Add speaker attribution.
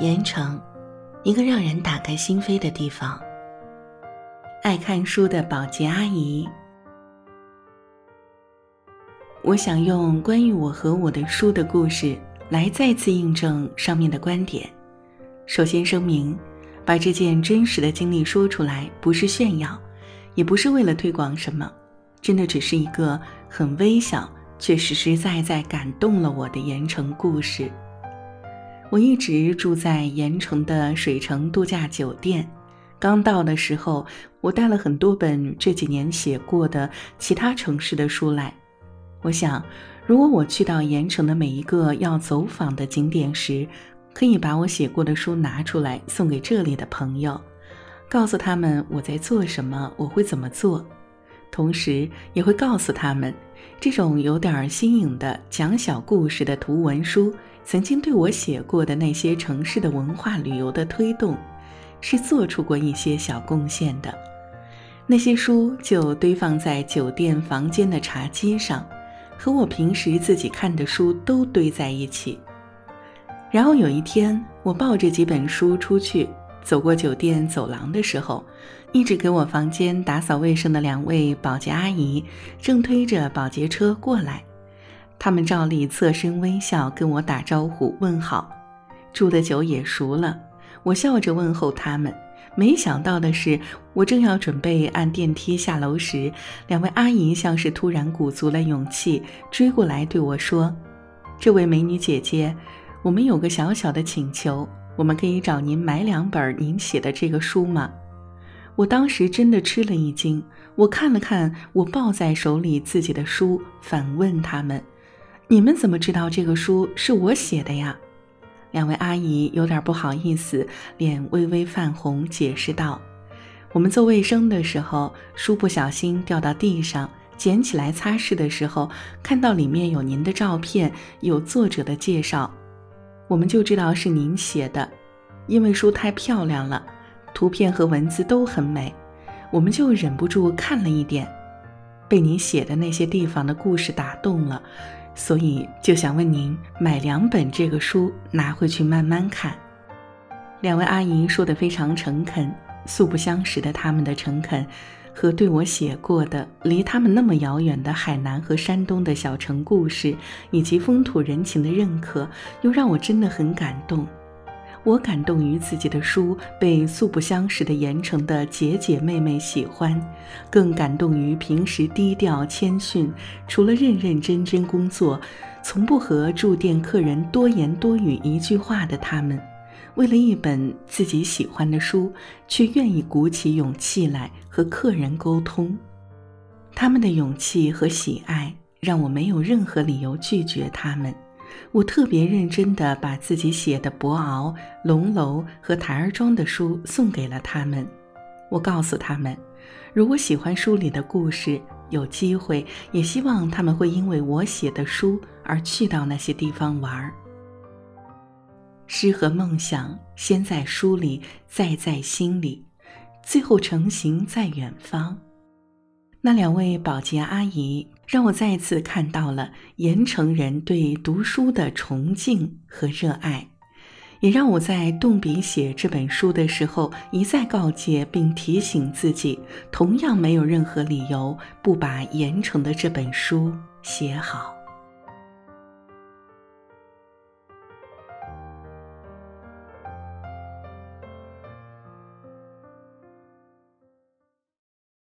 Speaker 1: 盐城，一个让人打开心扉的地方。爱看书的保洁阿姨，我想用关于我和我的书的故事来再次印证上面的观点。首先声明，把这件真实的经历说出来，不是炫耀，也不是为了推广什么，真的只是一个很微小却实实在在感动了我的盐城故事。我一直住在盐城的水城度假酒店。刚到的时候，我带了很多本这几年写过的其他城市的书来。我想，如果我去到盐城的每一个要走访的景点时，可以把我写过的书拿出来送给这里的朋友，告诉他们我在做什么，我会怎么做。同时，也会告诉他们，这种有点新颖的讲小故事的图文书。曾经对我写过的那些城市的文化旅游的推动，是做出过一些小贡献的。那些书就堆放在酒店房间的茶几上，和我平时自己看的书都堆在一起。然后有一天，我抱着几本书出去，走过酒店走廊的时候，一直给我房间打扫卫生的两位保洁阿姨正推着保洁车过来。他们照例侧身微笑跟我打招呼问好，住的久也熟了。我笑着问候他们。没想到的是，我正要准备按电梯下楼时，两位阿姨像是突然鼓足了勇气，追过来对我说：“这位美女姐姐，我们有个小小的请求，我们可以找您买两本您写的这个书吗？”我当时真的吃了一惊，我看了看我抱在手里自己的书，反问他们。你们怎么知道这个书是我写的呀？两位阿姨有点不好意思，脸微微泛红，解释道：“我们做卫生的时候，书不小心掉到地上，捡起来擦拭的时候，看到里面有您的照片，有作者的介绍，我们就知道是您写的。因为书太漂亮了，图片和文字都很美，我们就忍不住看了一点，被您写的那些地方的故事打动了。”所以就想问您买两本这个书拿回去慢慢看。两位阿姨说的非常诚恳，素不相识的他们的诚恳，和对我写过的离他们那么遥远的海南和山东的小城故事，以及风土人情的认可，又让我真的很感动。我感动于自己的书被素不相识的盐城的姐姐妹妹喜欢，更感动于平时低调谦逊，除了认认真真工作，从不和住店客人多言多语一句话的他们，为了一本自己喜欢的书，却愿意鼓起勇气来和客人沟通。他们的勇气和喜爱，让我没有任何理由拒绝他们。我特别认真地把自己写的《博鳌》《龙楼》和《台儿庄》的书送给了他们。我告诉他们，如果喜欢书里的故事，有机会也希望他们会因为我写的书而去到那些地方玩儿。诗和梦想先在书里，再在心里，最后成型在远方。那两位保洁阿姨让我再次看到了盐城人对读书的崇敬和热爱，也让我在动笔写这本书的时候一再告诫并提醒自己，同样没有任何理由不把盐城的这本书写好。